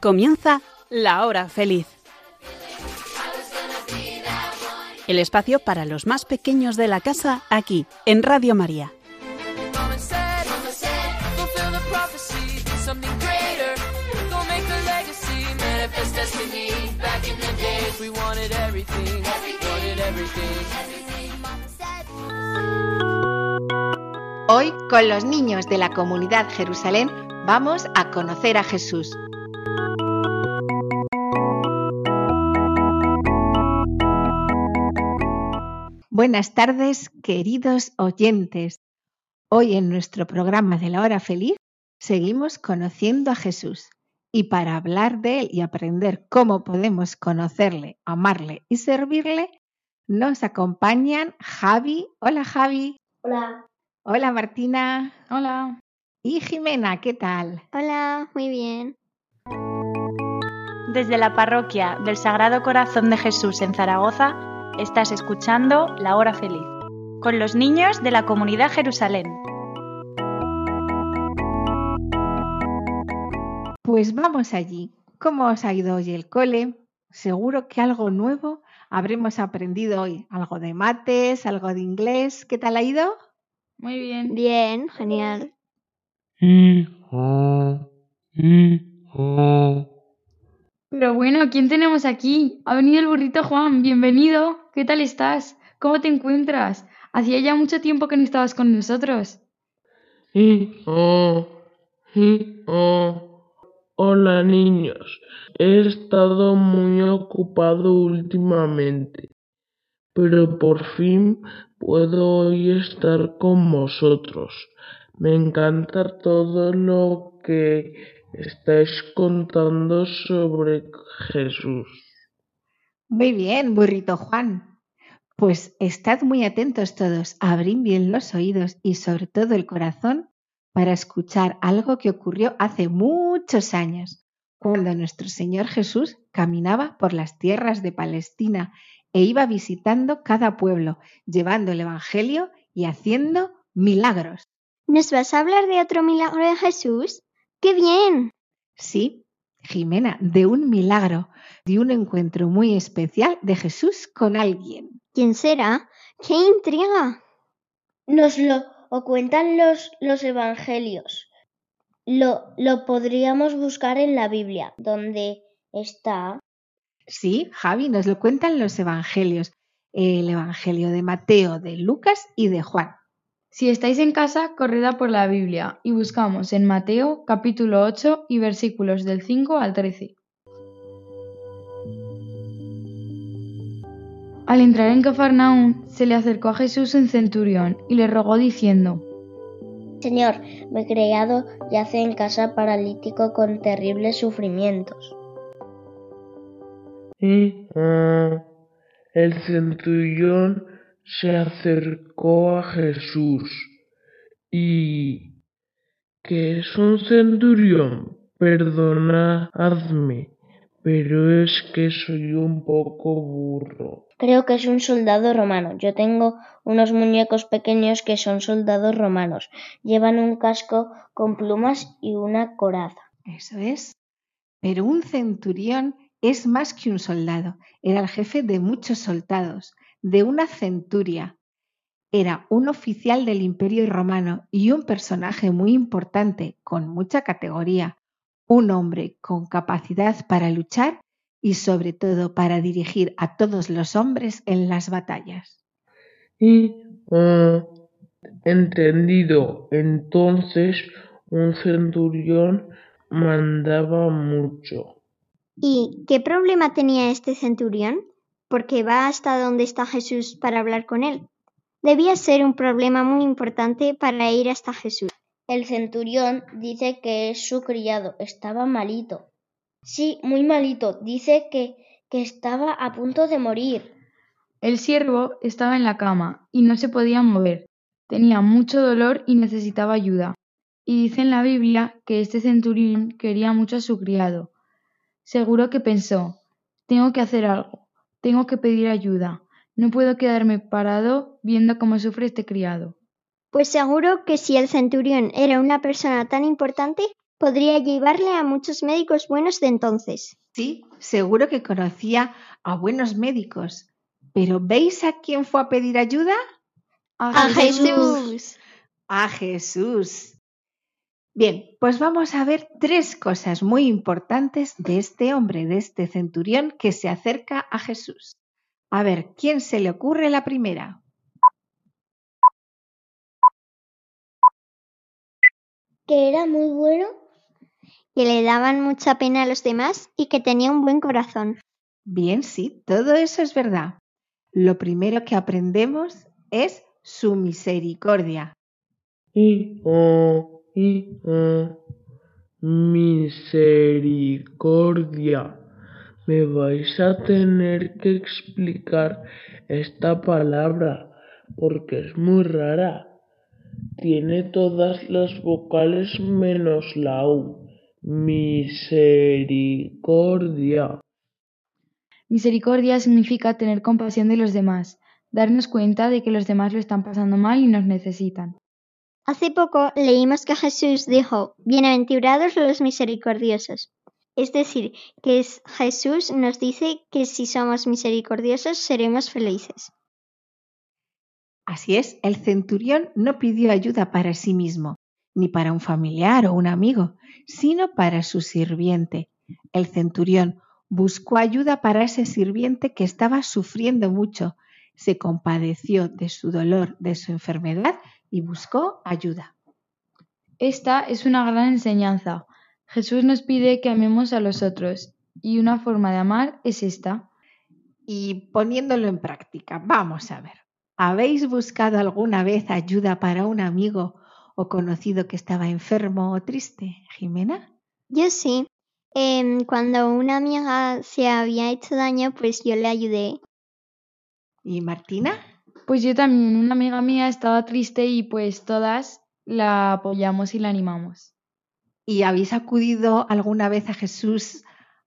Comienza la hora feliz. El espacio para los más pequeños de la casa aquí, en Radio María. Hoy, con los niños de la comunidad Jerusalén, vamos a conocer a Jesús. Buenas tardes, queridos oyentes. Hoy en nuestro programa de la hora feliz seguimos conociendo a Jesús y para hablar de él y aprender cómo podemos conocerle, amarle y servirle, nos acompañan Javi. Hola Javi. Hola. Hola Martina. Hola. Y Jimena, ¿qué tal? Hola, muy bien. Desde la parroquia del Sagrado Corazón de Jesús en Zaragoza, estás escuchando La Hora Feliz, con los niños de la comunidad Jerusalén. Pues vamos allí. ¿Cómo os ha ido hoy el cole? Seguro que algo nuevo habremos aprendido hoy. Algo de mates, algo de inglés. ¿Qué tal ha ido? Muy bien. Bien, genial. Pero bueno, ¿quién tenemos aquí? Ha venido el burrito Juan, bienvenido. ¿Qué tal estás? ¿Cómo te encuentras? Hacía ya mucho tiempo que no estabas con nosotros. Hola niños, he estado muy ocupado últimamente, pero por fin puedo hoy estar con vosotros. Me encanta todo lo que estáis contando sobre Jesús. Muy bien, burrito Juan. Pues estad muy atentos todos, abrid bien los oídos y sobre todo el corazón para escuchar algo que ocurrió hace muchos años, cuando nuestro Señor Jesús caminaba por las tierras de Palestina e iba visitando cada pueblo, llevando el Evangelio y haciendo milagros. ¿Nos vas a hablar de otro milagro de Jesús? ¡Qué bien! Sí, Jimena, de un milagro, de un encuentro muy especial de Jesús con alguien. ¿Quién será? ¡Qué intriga! Nos lo o cuentan los, los evangelios. Lo, lo podríamos buscar en la Biblia, donde está. Sí, Javi, nos lo cuentan los evangelios. El evangelio de Mateo, de Lucas y de Juan. Si estáis en casa, corred a por la Biblia y buscamos en Mateo capítulo 8 y versículos del 5 al 13. Al entrar en Cafarnaún, se le acercó a Jesús un centurión y le rogó diciendo, Señor, mi criado yace en casa paralítico con terribles sufrimientos. Y ah, el centurión se acercó a Jesús y... ¿Qué es un centurión? Perdonadme, pero es que soy un poco burro. Creo que es un soldado romano. Yo tengo unos muñecos pequeños que son soldados romanos. Llevan un casco con plumas y una coraza. Eso es. Pero un centurión es más que un soldado. Era el jefe de muchos soldados, de una centuria. Era un oficial del imperio romano y un personaje muy importante, con mucha categoría. Un hombre con capacidad para luchar y sobre todo para dirigir a todos los hombres en las batallas. Y ah, entendido. Entonces un centurión mandaba mucho. ¿Y qué problema tenía este centurión? Porque va hasta donde está Jesús para hablar con él. Debía ser un problema muy importante para ir hasta Jesús. El centurión dice que es su criado, estaba malito. Sí, muy malito. Dice que, que estaba a punto de morir. El siervo estaba en la cama y no se podía mover. Tenía mucho dolor y necesitaba ayuda. Y dice en la Biblia que este centurión quería mucho a su criado. Seguro que pensó, tengo que hacer algo, tengo que pedir ayuda. No puedo quedarme parado viendo cómo sufre este criado. Pues seguro que si el centurión era una persona tan importante, podría llevarle a muchos médicos buenos de entonces. Sí, seguro que conocía a buenos médicos. Pero ¿veis a quién fue a pedir ayuda? A, Jesús. A Jesús. Bien, pues vamos a ver tres cosas muy importantes de este hombre, de este centurión que se acerca a Jesús. A ver, ¿quién se le ocurre la primera? Que era muy bueno. Que le daban mucha pena a los demás y que tenía un buen corazón. Bien, sí, todo eso es verdad. Lo primero que aprendemos es su misericordia. Y, oh, y, oh, misericordia. Me vais a tener que explicar esta palabra porque es muy rara. Tiene todas las vocales menos la U. Misericordia. Misericordia significa tener compasión de los demás, darnos cuenta de que los demás lo están pasando mal y nos necesitan. Hace poco leímos que Jesús dijo, Bienaventurados los misericordiosos. Es decir, que Jesús nos dice que si somos misericordiosos seremos felices. Así es, el centurión no pidió ayuda para sí mismo, ni para un familiar o un amigo, sino para su sirviente. El centurión buscó ayuda para ese sirviente que estaba sufriendo mucho, se compadeció de su dolor, de su enfermedad y buscó ayuda. Esta es una gran enseñanza. Jesús nos pide que amemos a los otros y una forma de amar es esta. Y poniéndolo en práctica, vamos a ver. ¿Habéis buscado alguna vez ayuda para un amigo o conocido que estaba enfermo o triste, Jimena? Yo sí. Em, cuando una amiga se había hecho daño, pues yo le ayudé. ¿Y Martina? Pues yo también, una amiga mía estaba triste y pues todas la apoyamos y la animamos. ¿Y habéis acudido alguna vez a Jesús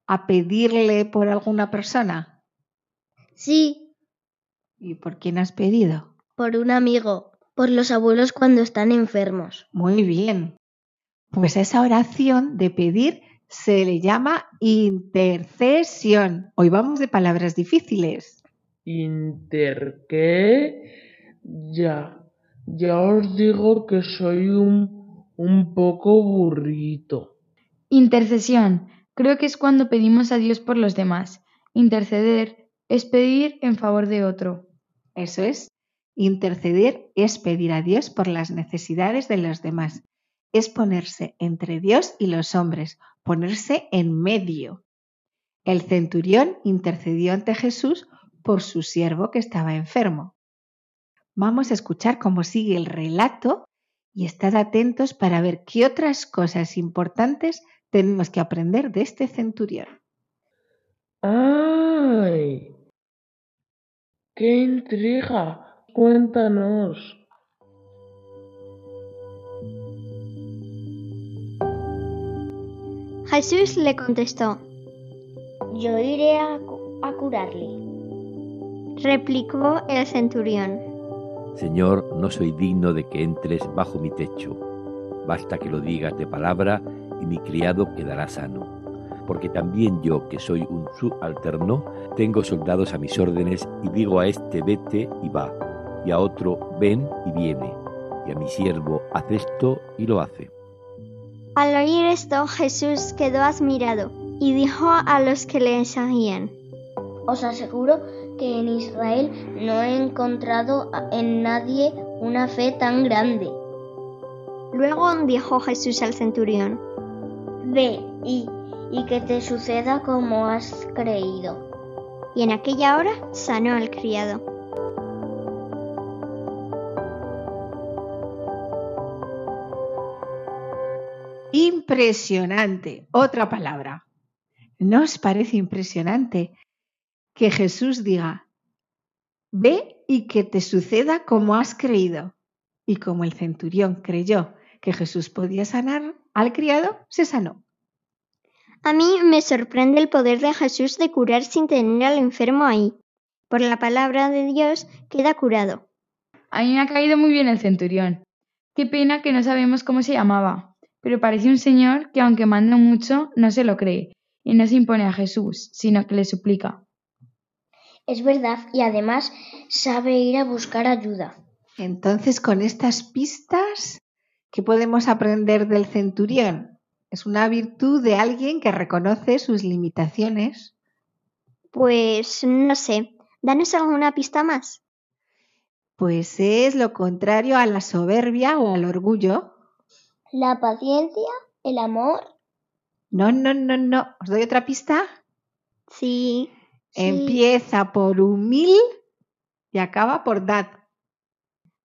a pedirle por alguna persona? Sí. ¿Y por quién has pedido? Por un amigo, por los abuelos cuando están enfermos. Muy bien. Pues esa oración de pedir se le llama intercesión. Hoy vamos de palabras difíciles. ¿Inter qué? Ya, ya os digo que soy un, un poco burrito. Intercesión. Creo que es cuando pedimos a Dios por los demás. Interceder es pedir en favor de otro. Eso es. Interceder es pedir a Dios por las necesidades de los demás es ponerse entre Dios y los hombres, ponerse en medio. El centurión intercedió ante Jesús por su siervo que estaba enfermo. Vamos a escuchar cómo sigue el relato y estad atentos para ver qué otras cosas importantes tenemos que aprender de este centurión. ¡Ay! ¡Qué intriga! Cuéntanos. Jesús le contestó, Yo iré a, curarle. Replicó el centurión. Señor, no soy digno de que entres bajo mi techo. Basta que lo digas de palabra y mi criado quedará sano. Porque también yo, que soy un subalterno, tengo soldados a mis órdenes y digo a este vete y va, y a otro ven y viene, y a mi siervo haz esto y lo hace. Al oír esto, Jesús quedó admirado y dijo a los que le seguían, Os aseguro que en Israel no he encontrado en nadie una fe tan grande. Luego dijo Jesús al centurión, Ve y, y que te suceda como has creído. Y en aquella hora sanó al criado. Impresionante. Otra palabra. ¿No os parece impresionante que Jesús diga, ve y que te suceda como has creído? Y como el centurión creyó que Jesús podía sanar al criado, se sanó. A mí me sorprende el poder de Jesús de curar sin tener al enfermo ahí. Por la palabra de Dios queda curado. A mí me ha caído muy bien el centurión. Qué pena que no sabemos cómo se llamaba. pero parece un señor que aunque manda mucho, no se lo cree, y no se impone a Jesús, sino que le suplica. Es verdad, y además sabe ir a buscar ayuda. Entonces, con estas pistas, ¿qué podemos aprender del centurión? Es una virtud de alguien que reconoce sus limitaciones. Pues no sé, danos alguna pista más. Pues es lo contrario a la soberbia o al orgullo. La paciencia, el amor. No, no, no, no. ¿Os doy otra pista? Sí. Empieza por humil y acaba por dad.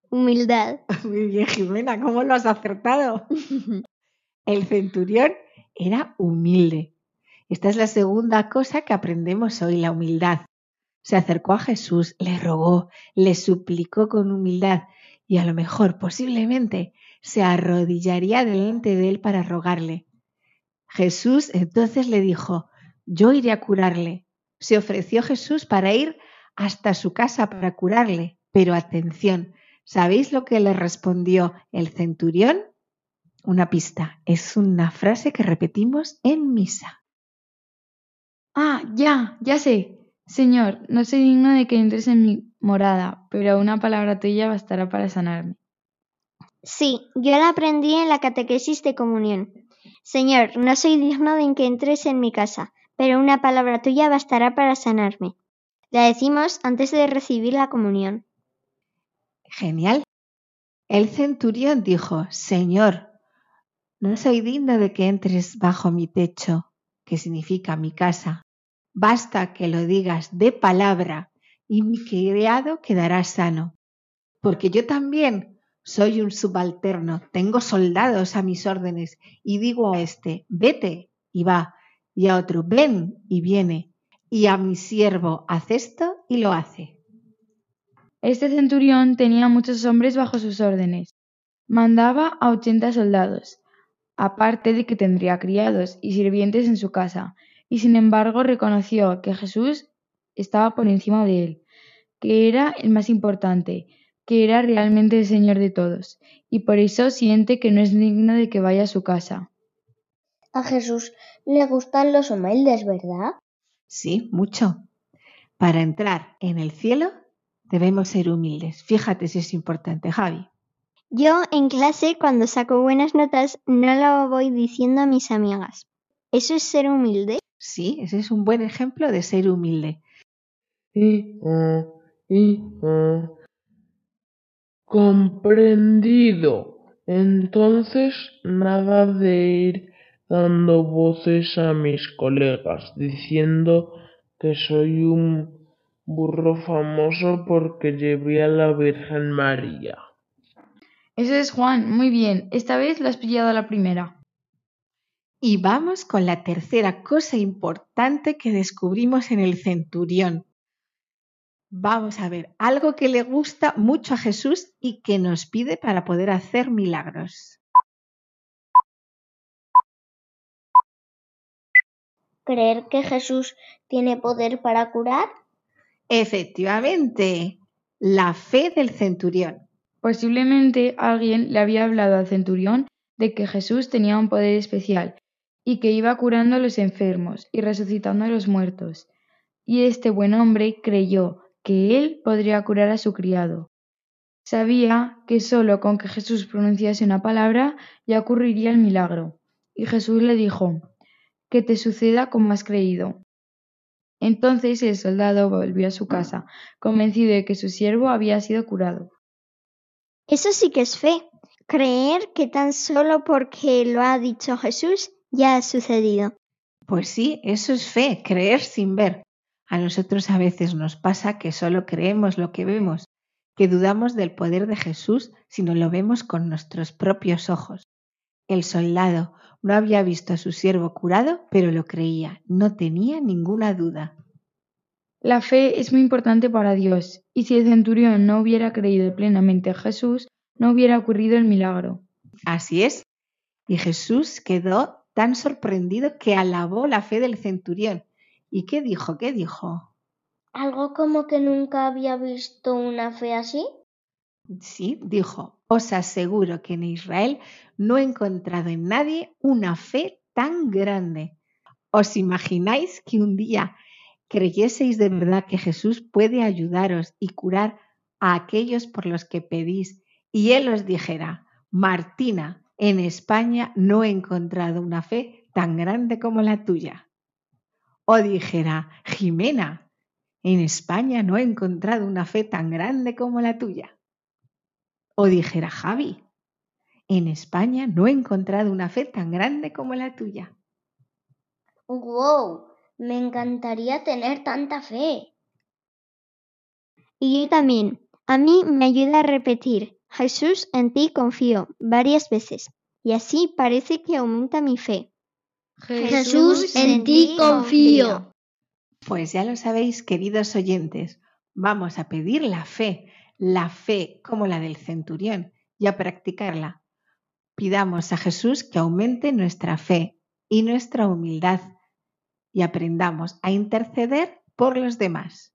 Humildad. Muy bien, Jimena, ¿cómo lo has acertado? El centurión era humilde. Esta es la segunda cosa que aprendemos hoy, la humildad. Se acercó a Jesús, le rogó, le suplicó con humildad y a lo mejor posiblemente se arrodillaría delante de él para rogarle. Jesús entonces le dijo, yo iré a curarle. Se ofreció Jesús para ir hasta su casa para curarle. Pero atención, ¿sabéis lo que le respondió el centurión? Una pista, es una frase que repetimos en misa. Ah, ya, ya sé. Señor, no soy digno de que entres en mi morada, pero una palabra tuya bastará para sanarme. Sí, yo la aprendí en la catequesis de comunión. Señor, no soy digno de que entres en mi casa, pero una palabra tuya bastará para sanarme. La decimos antes de recibir la comunión. Genial. El centurión dijo, Señor, no soy digno de que entres bajo mi techo, que significa mi casa. Basta que lo digas de palabra y mi criado quedará sano. Porque yo también soy un subalterno, tengo soldados a mis órdenes y digo a este, vete y va, y a otro, ven y viene, y a mi siervo, haz esto y lo hace. Este centurión tenía muchos hombres bajo sus órdenes. Mandaba a ochenta soldados, aparte de que tendría criados y sirvientes en su casa, y sin embargo reconoció que Jesús estaba por encima de él, que era el más importante, que era realmente el Señor de todos, y por eso siente que no es digno de que vaya a su casa. A Jesús le gustan los humildes, ¿verdad? Sí, mucho. Para entrar en el cielo debemos ser humildes. Fíjate si es importante, Javi. Yo en clase cuando saco buenas notas no lo voy diciendo a mis amigas. ¿Eso es ser humilde? Sí, ese es un buen ejemplo de ser humilde. Y, uh, y, uh. Comprendido. Entonces, nada de ir dando voces a mis colegas diciendo que soy un burro famoso porque llevé a la Virgen María. Eso es Juan, muy bien. Esta vez lo has pillado a la primera. Y vamos con la tercera cosa importante que descubrimos en el centurión. Vamos a ver, algo que le gusta mucho a Jesús y que nos pide para poder hacer milagros. ¿Creer que Jesús tiene poder para curar? Efectivamente, la fe del centurión. Posiblemente alguien le había hablado al centurión de que Jesús tenía un poder especial y que iba curando a los enfermos y resucitando a los muertos. Y este buen hombre creyó que él podría curar a su criado. Sabía que sólo con que Jesús pronunciase una palabra ya ocurriría el milagro. Y Jesús le dijo, que te suceda como has creído. Entonces el soldado volvió a su casa, convencido de que su siervo había sido curado. Eso sí que es fe. Creer que tan solo porque lo ha dicho Jesús ya ha sucedido. Pues sí, eso es fe, creer sin ver. A nosotros a veces nos pasa que solo creemos lo que vemos, que dudamos del poder de Jesús si no lo vemos con nuestros propios ojos. El soldado no había visto a su siervo curado, pero lo creía, no tenía ninguna duda. La fe es muy importante para Dios, y si el centurión no hubiera creído plenamente a Jesús, no hubiera ocurrido el milagro. Así es. Y Jesús quedó tan sorprendido que alabó la fe del centurión. ¿Y qué dijo? ¿Qué dijo? ¿Algo como que nunca había visto una fe así? Sí, dijo, os aseguro que en Israel no he encontrado en nadie una fe tan grande. ¿Os imagináis que un día creyeseis de verdad que Jesús puede ayudaros y curar a aquellos por los que pedís y Él os dijera, Martina, en España no he encontrado una fe tan grande como la tuya? O dijera, Jimena, en España no he encontrado una fe tan grande como la tuya. O dijera, Javi, en España no he encontrado una fe tan grande como la tuya. ¡Wow! Me encantaría tener tanta fe. Y yo también. A mí me ayuda a repetir, Jesús, en ti confío, varias veces. Y así parece que aumenta mi fe. Jesús, en ti confío. Pues ya lo sabéis, queridos oyentes, vamos a pedir la fe, la fe como la del centurión, y a practicarla. Pidamos a Jesús que aumente nuestra fe y nuestra humildad y aprendamos a interceder por los demás.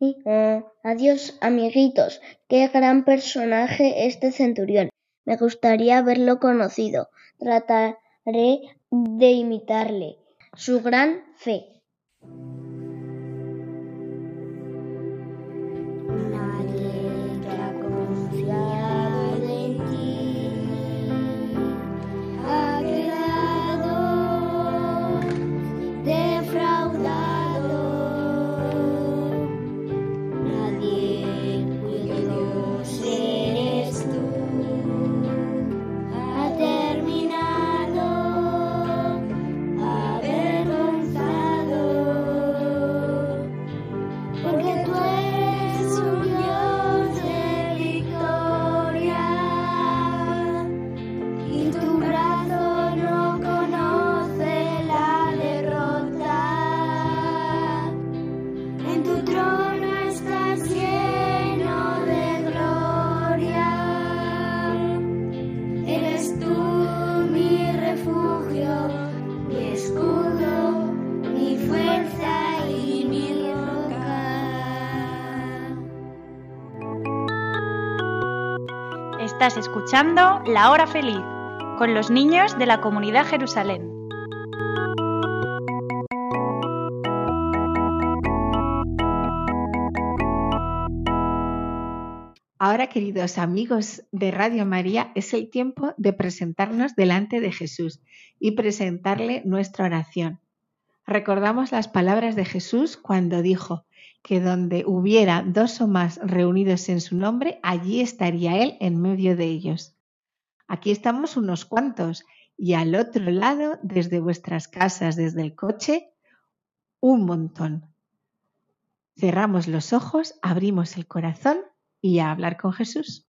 Eh, adiós, amiguitos. Qué gran personaje este centurión. Me gustaría haberlo conocido. Trataré de imitarle. Su gran fe. Estás escuchando La Hora Feliz con los niños de la comunidad Jerusalén. Ahora, queridos amigos de Radio María, es el tiempo de presentarnos delante de Jesús y presentarle nuestra oración. Recordamos las palabras de Jesús cuando dijo, que donde hubiera dos o más reunidos en su nombre, allí estaría Él en medio de ellos. Aquí estamos unos cuantos y al otro lado, desde vuestras casas, desde el coche, un montón. Cerramos los ojos, abrimos el corazón y a hablar con Jesús.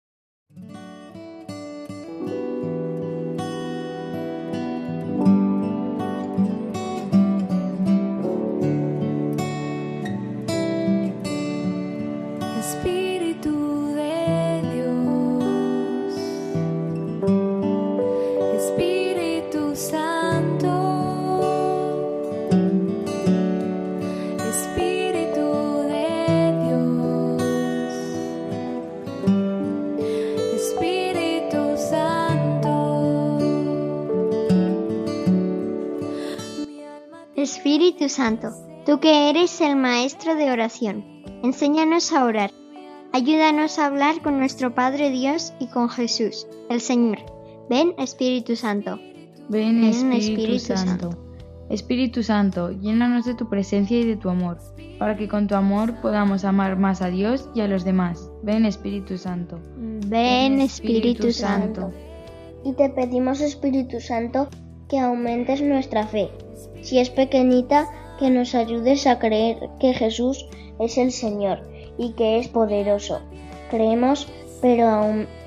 Espíritu Santo, tú que eres el Maestro de oración, enséñanos a orar. Ayúdanos a hablar con nuestro Padre Dios y con Jesús, el Señor. Ven Espíritu Santo. Ven, Espíritu, Santo. Espíritu Santo, llénanos de tu presencia y de tu amor, para que con tu amor podamos amar más a Dios y a los demás. Ven Espíritu Santo. Ven Espíritu, Santo. Y te pedimos Espíritu Santo que aumentes nuestra fe si es pequeñita, que nos ayudes a creer que Jesús es el Señor y que es poderoso. Creemos, pero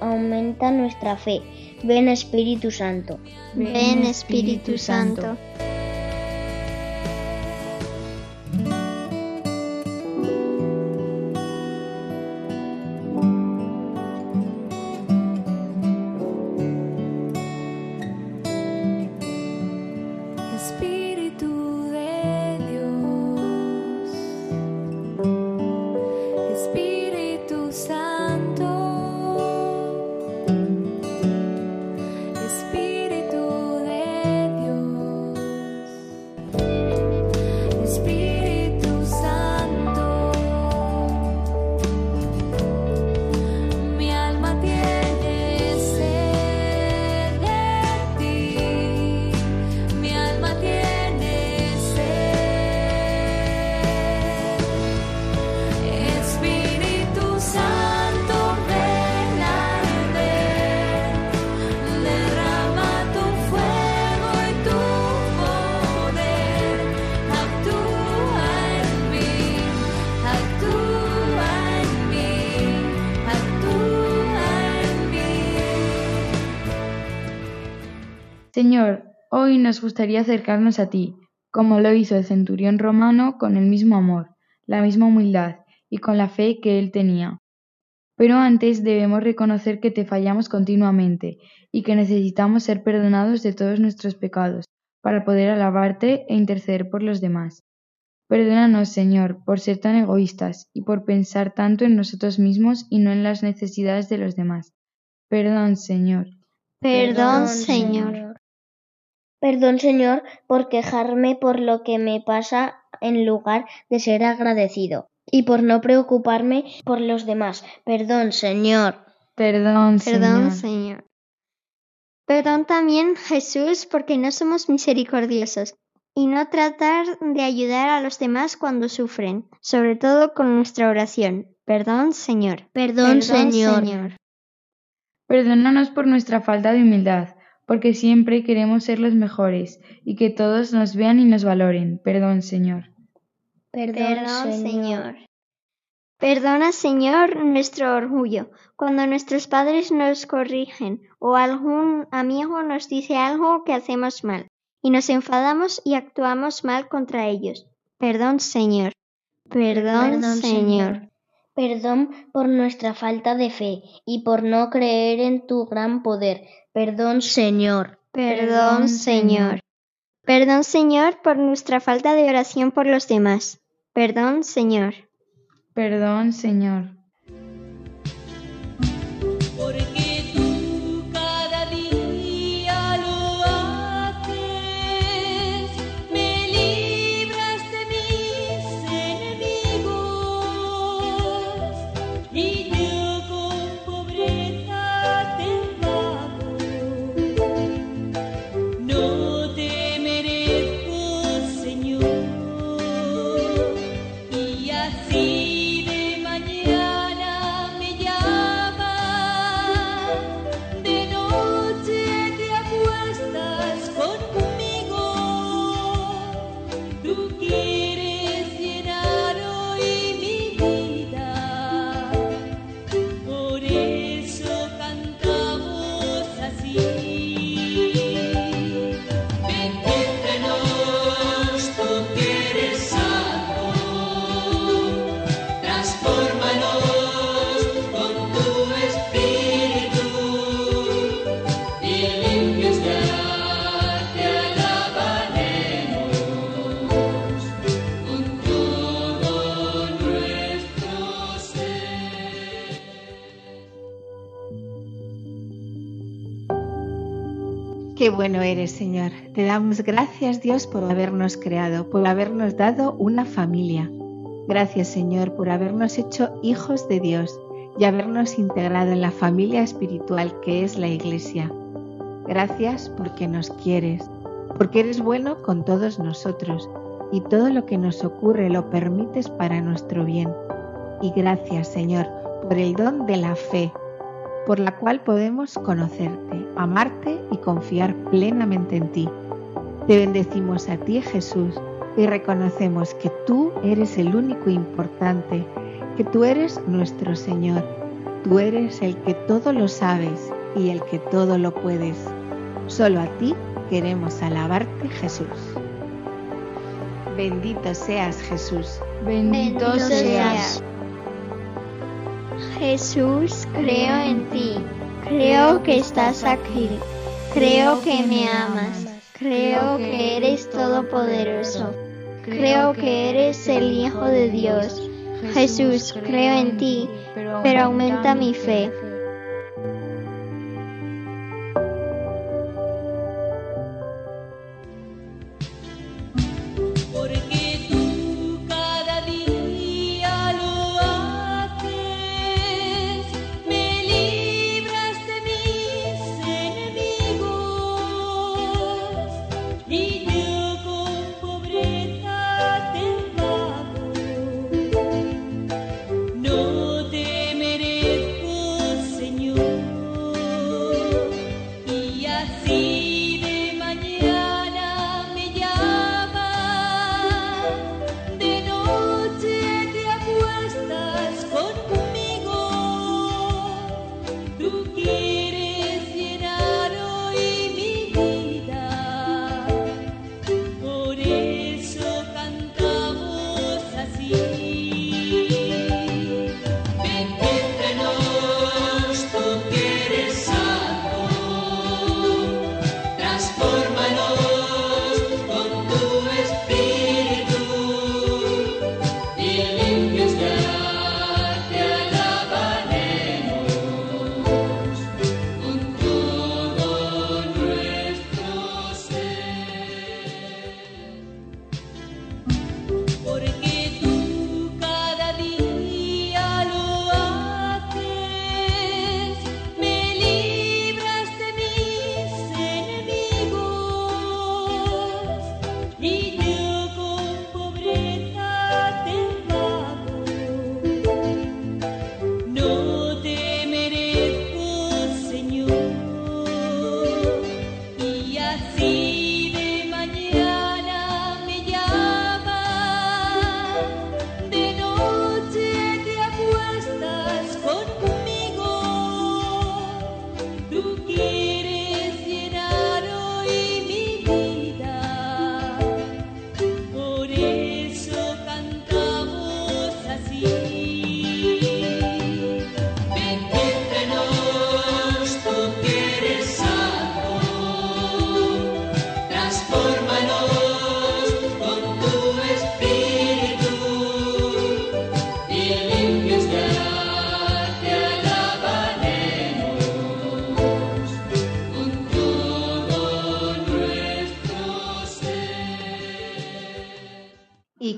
aumenta nuestra fe. Ven Espíritu Santo. Ven Espíritu Santo. Señor, hoy nos gustaría acercarnos a ti, como lo hizo el centurión romano con el mismo amor, la misma humildad y con la fe que él tenía. Pero antes debemos reconocer que te fallamos continuamente y que necesitamos ser perdonados de todos nuestros pecados para poder alabarte e interceder por los demás. Perdónanos, Señor, por ser tan egoístas y por pensar tanto en nosotros mismos y no en las necesidades de los demás. Perdón, Señor. Perdón, Señor. Perdón, Señor, por quejarme por lo que me pasa en lugar de ser agradecido y por no preocuparme por los demás. Perdón, Señor. Perdón, Perdón, Señor. Señor. Perdón también, Jesús, porque no somos misericordiosos y no tratar de ayudar a los demás cuando sufren, sobre todo con nuestra oración. Perdón, Señor. Perdón, Señor. Perdónanos por nuestra falta de humildad, porque siempre queremos ser los mejores y que todos nos vean y nos valoren. Perdón, Señor. Perdón, Señor. Perdona, Señor, nuestro orgullo, cuando nuestros padres nos corrigen o algún amigo nos dice algo que hacemos mal, y nos enfadamos y actuamos mal contra ellos. Perdón, Señor. Perdón, Perdón, Señor. Perdón por nuestra falta de fe y por no creer en tu gran poder. Perdón, Señor. Perdón, Señor. Perdón, Señor, por nuestra falta de oración por los demás. Perdón, Señor. Perdón, Señor. Qué bueno eres, Señor. Te damos gracias, Dios, por habernos creado, por habernos dado una familia. Gracias, Señor, por habernos hecho hijos de Dios y habernos integrado en la familia espiritual que es la Iglesia. Gracias porque nos quieres, porque eres bueno con todos nosotros y todo lo que nos ocurre lo permites para nuestro bien. Y gracias, Señor, por el don de la fe, por la cual podemos conocerte, amarte y confiar plenamente en ti. Te bendecimos a ti, Jesús, y reconocemos que tú eres el único importante, que tú eres nuestro Señor. Tú eres el que todo lo sabes y el que todo lo puedes. Solo a ti queremos alabarte, Jesús. Bendito seas, Jesús. Bendito, Bendito seas. Jesús, creo en ti. Creo que estás aquí. Creo que me amas. Creo que eres todopoderoso. Creo que eres el Hijo de Dios. Jesús, creo en ti, pero aumenta mi fe.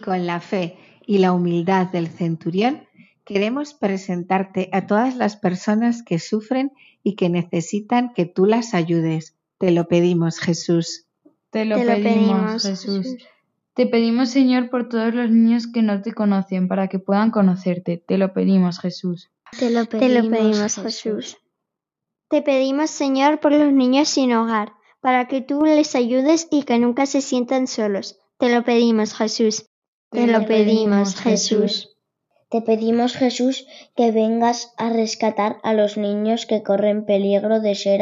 Con la fe y la humildad del centurión, queremos presentarte a todas las personas que sufren y que necesitan que tú las ayudes. Te lo pedimos, Jesús. Te lo, Te lo pedimos, pedimos, Jesús. Jesús. Te pedimos, Señor, por todos los niños que no te conocen, para que puedan conocerte. Te lo pedimos, Jesús. Te lo Te lo pedimos, Jesús. Te pedimos, Señor, por los niños sin hogar, para que tú les ayudes y que nunca se sientan solos. Te lo pedimos, Jesús. Te lo pedimos, Jesús. Te pedimos, Jesús, que vengas a rescatar a los niños que corren peligro de ser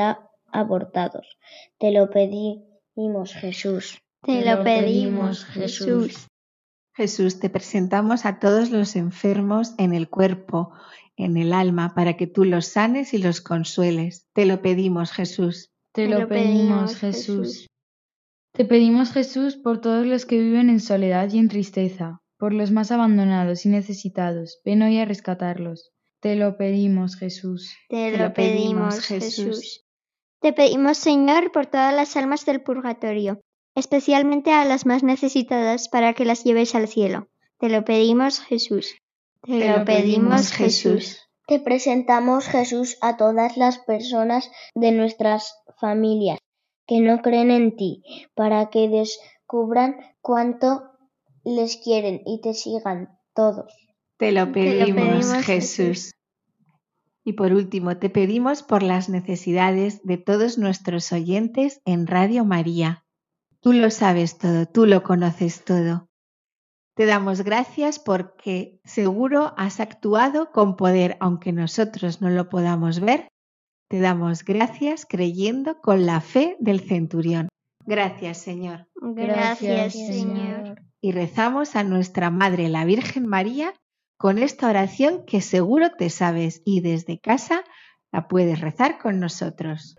abortados. Te lo pedimos, Jesús. Te lo pedimos, Jesús. Jesús, te presentamos a todos los enfermos en el cuerpo, en el alma, para que tú los sanes y los consueles. Te lo pedimos, Jesús. Te lo pedimos, Jesús. Te pedimos, Jesús, por todos los que viven en soledad y en tristeza, por los más abandonados y necesitados. Ven hoy a rescatarlos. Te lo pedimos, Jesús. Te Te lo lo pedimos, pedimos, Jesús. Jesús. Te pedimos, Señor, por todas las almas del purgatorio, especialmente a las más necesitadas, para que las lleves al cielo. Te lo pedimos, Jesús. Te, lo pedimos, Jesús. Te presentamos, Jesús, a todas las personas de nuestras familias que no creen en ti, para que descubran cuánto les quieren y te sigan todos. Te lo Te lo pedimos, pedimos, Jesús. Y por último, te pedimos por las necesidades de todos nuestros oyentes en Radio María. Tú lo sabes todo, tú lo conoces todo. Te damos gracias porque seguro has actuado con poder, aunque nosotros no lo podamos ver. Te damos gracias creyendo con la fe del centurión. Gracias, Señor. Gracias, Señor. Y rezamos a nuestra Madre, la Virgen María, con esta oración que seguro te sabes y desde casa la puedes rezar con nosotros.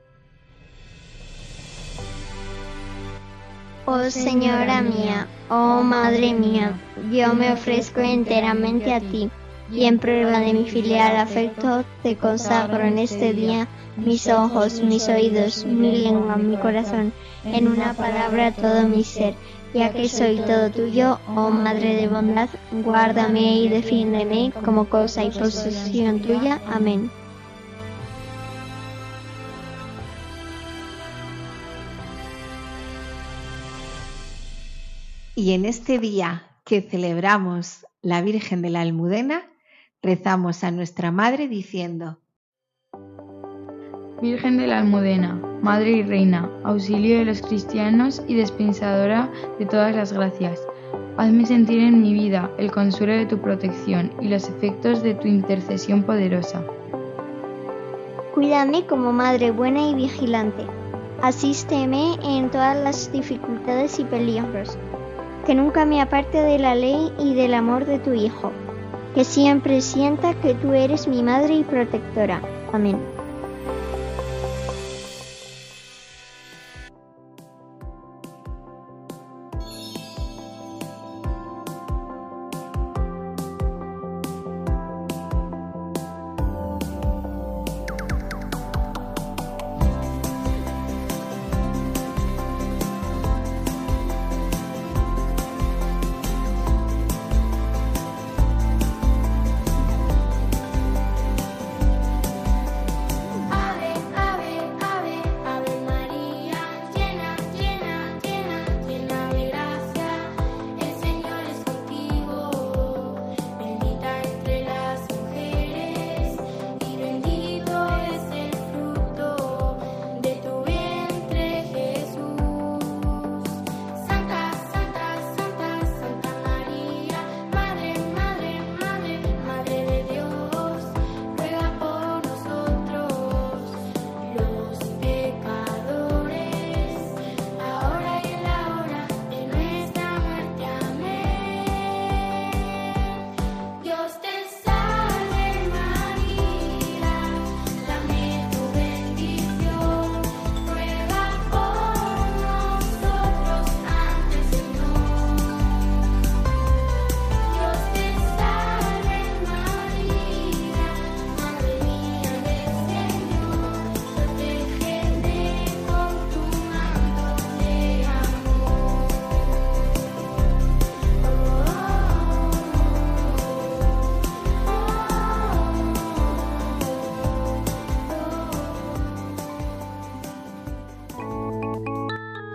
Oh Señora mía, oh Madre mía, yo me ofrezco enteramente a ti y en prueba de mi filial afecto te consagro en este día mis ojos, mis oídos, mi lengua, mi corazón, en una palabra todo mi ser, ya que soy todo tuyo, oh Madre de bondad, guárdame y defiéndeme como cosa y posesión tuya. Amén. Y en este día que celebramos la Virgen de la Almudena, rezamos a nuestra Madre diciendo, Virgen de la Almudena, Madre y Reina, auxilio de los cristianos y dispensadora de todas las gracias, hazme sentir en mi vida el consuelo de tu protección y los efectos de tu intercesión poderosa. Cuídame como madre buena y vigilante. Asísteme en todas las dificultades y peligros. Que nunca me aparte de la ley y del amor de tu Hijo. Que siempre sienta que tú eres mi madre y protectora. Amén.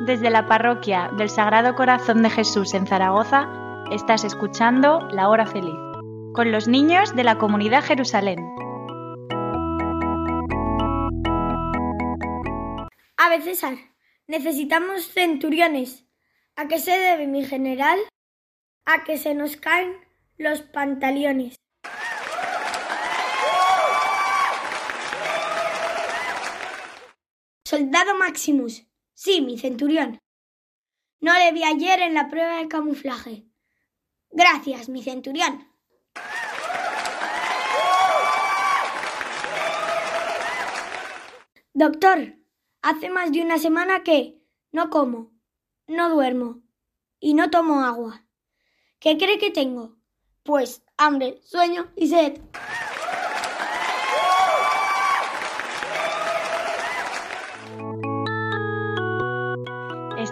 Desde la parroquia del Sagrado Corazón de Jesús en Zaragoza, estás escuchando La Hora Feliz, con los niños de la comunidad Jerusalén. Ave César, necesitamos centuriones. ¿A qué se debe, mi general? A que se nos caen los pantalones. Soldado Maximus. Sí, mi centurión. No le vi ayer en la prueba de camuflaje. Gracias, mi centurión. Doctor, hace más de una semana que no como, no duermo y no tomo agua. ¿Qué cree que tengo? Pues hambre, sueño y sed.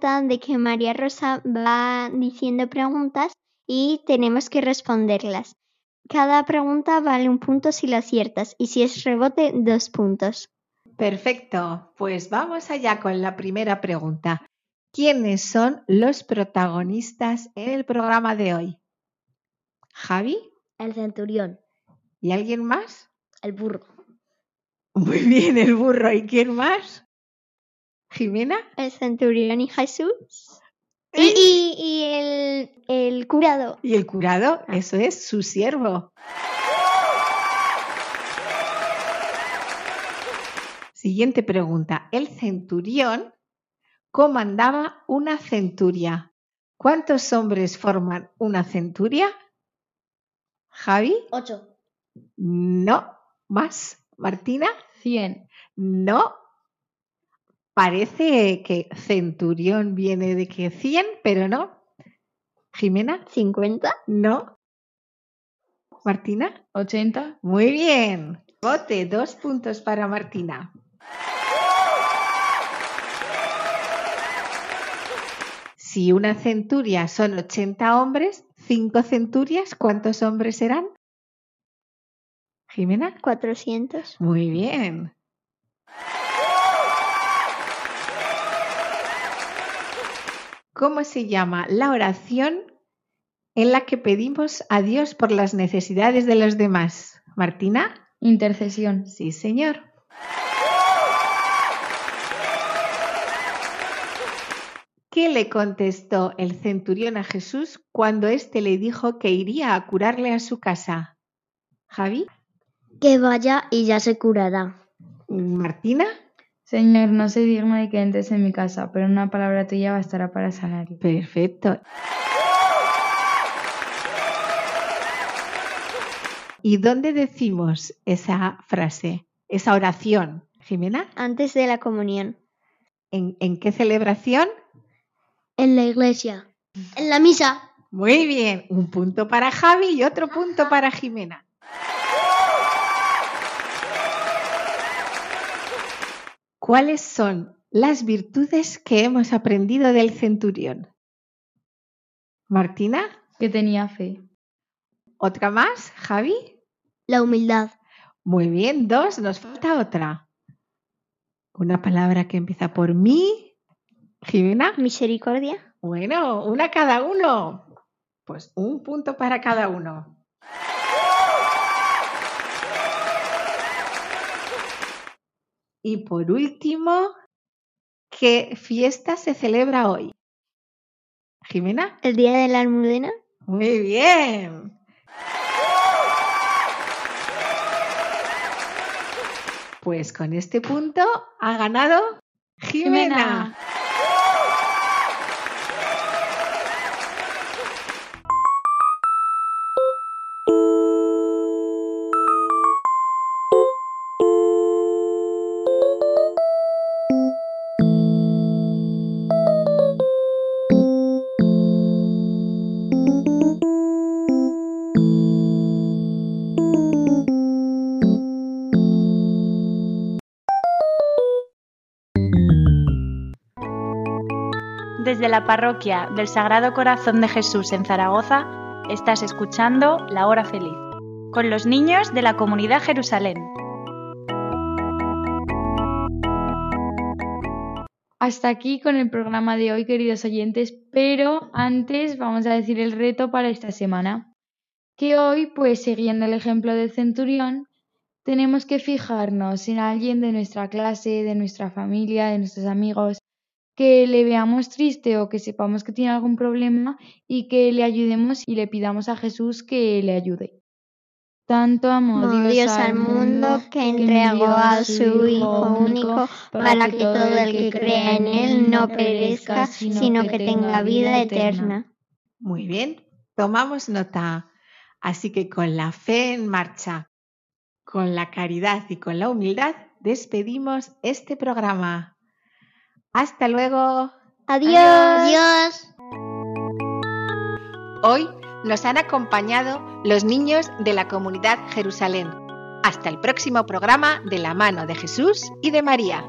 De que María Rosa va diciendo preguntas y tenemos que responderlas. Cada pregunta vale un punto si la aciertas y si es rebote, dos puntos. Perfecto, pues vamos allá con la primera pregunta. ¿Quiénes son los protagonistas en el programa de hoy? ¿Javi? El centurión, ¿Y alguien más? el burro, Muy bien, el burro. ¿Y quién más? ¿Jimena? El centurión y Jesús. Y, y- y el, el curado. ¿Y el curado? Eso es su siervo. Siguiente pregunta. El centurión comandaba una centuria. ¿Cuántos hombres forman una centuria? ¿Javi? ocho, No. ¿Más? ¿Martina? 100. No. Parece que centurión viene de que 100, pero no. ¿Jimena? 50. No. ¿Martina? 80. Muy bien. Bote, dos puntos para Martina. Si una centuria son 80 hombres, cinco centurias, ¿cuántos hombres serán? Jimena. 400. Muy bien. ¿Cómo se llama la oración en la que pedimos a Dios por las necesidades de los demás? Martina. Intercesión. Sí, señor. ¿Qué le contestó el centurión a Jesús cuando éste le dijo que iría a curarle a su casa? Javi, que vaya y ya se curará. Martina, Señor, no soy digno de que entres en mi casa, pero una palabra tuya bastará para sanarlo. perfecto. ¿Y dónde decimos esa frase, esa oración? Jimena, Antes de la comunión. ¿en, en qué celebración? En la iglesia. En la misa. Muy bien, un punto para Javi y otro punto para Jimena. ¿Cuáles son las virtudes que hemos aprendido del centurión? Martina, Que tenía fe. ¿otra más? Javi, La humildad. muy bien, dos, nos falta otra. Una palabra que empieza por mí. Jimena, Misericordia. bueno, una cada uno. Pues un punto para cada uno. Y por último, ¿qué fiesta se celebra hoy? Jimena, El día de la almudena. muy bien. Pues con este punto ha ganado Jimena. Jimena. La parroquia del Sagrado Corazón de Jesús en Zaragoza, estás escuchando La Hora Feliz, con los niños de la comunidad Jerusalén. Hasta aquí con el programa de hoy, queridos oyentes, pero antes vamos a decir el reto para esta semana. Que hoy, pues siguiendo el ejemplo del centurión, tenemos que fijarnos en alguien de nuestra clase, de nuestra familia, de nuestros amigos, que le veamos triste o que sepamos que tiene algún problema y que le ayudemos y le pidamos a Jesús que le ayude. Tanto amó Dios, al mundo que entregó a su Hijo único para que todo el que crea en Él no perezca, sino que tenga vida eterna. Muy bien, tomamos nota. Así que con la fe en marcha, con la caridad y con la humildad, despedimos este programa. Hasta luego. Adiós. Adiós. Hoy nos han acompañado los niños de la comunidad Jerusalén. Hasta el próximo programa de la mano de Jesús y de María.